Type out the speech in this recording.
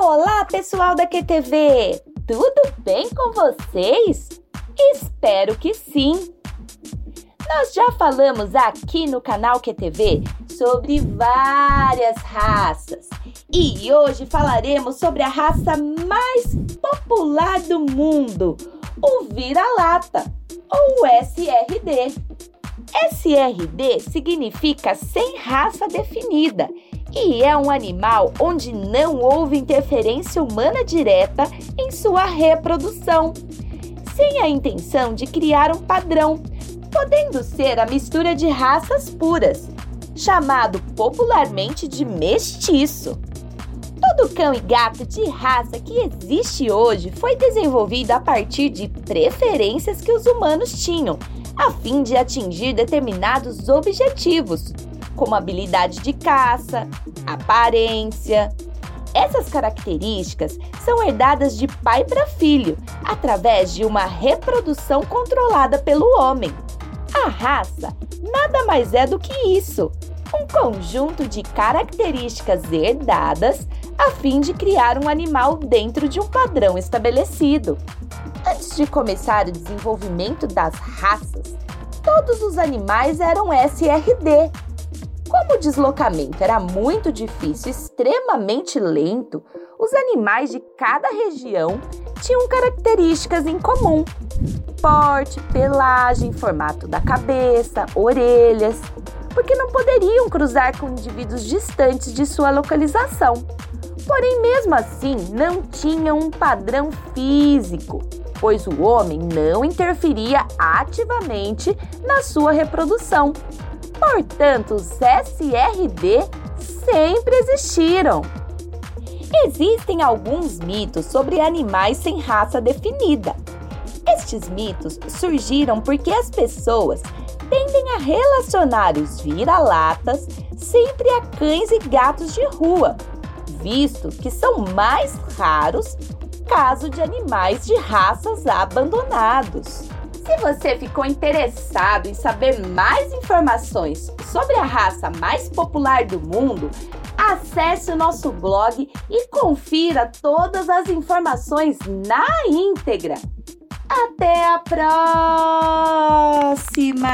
Olá, pessoal da QTV! Tudo bem com vocês? Espero que sim! Nós já falamos aqui no canal QTV sobre várias raças e hoje falaremos sobre a raça mais popular do mundo, o vira-lata ou SRD. SRD significa sem raça definida e é um animal onde não houve interferência humana direta em sua reprodução, sem a intenção de criar um padrão, podendo ser a mistura de raças puras, chamado popularmente de mestiço. Todo cão e gato de raça que existe hoje foi desenvolvido a partir de preferências que os humanos tinham, a fim de atingir determinados objetivos, como habilidade de caça, aparência. Essas características são herdadas de pai para filho, através de uma reprodução controlada pelo homem. A raça nada mais é do que isso: um conjunto de características herdadas a fim de criar um animal dentro de um padrão estabelecido. Antes de começar o desenvolvimento das raças, todos os animais eram SRD, o deslocamento era muito difícil, extremamente lento, os animais de cada região tinham características em comum: porte, pelagem, formato da cabeça, orelhas, porque não poderiam cruzar com indivíduos distantes de sua localização. Porém, mesmo assim, não tinham um padrão físico, pois o homem não interferia ativamente na sua reprodução Portanto, os SRD sempre existiram. Existem alguns mitos sobre animais sem raça definida. Estes mitos surgiram porque as pessoas tendem a relacionar os vira-latas sempre a cães e gatos de rua, visto que são mais raros caso de animais de raças abandonados. Se você ficou interessado em saber mais informações sobre a raça mais popular do mundo, acesse o nosso blog e confira todas as informações na íntegra. Até a próxima!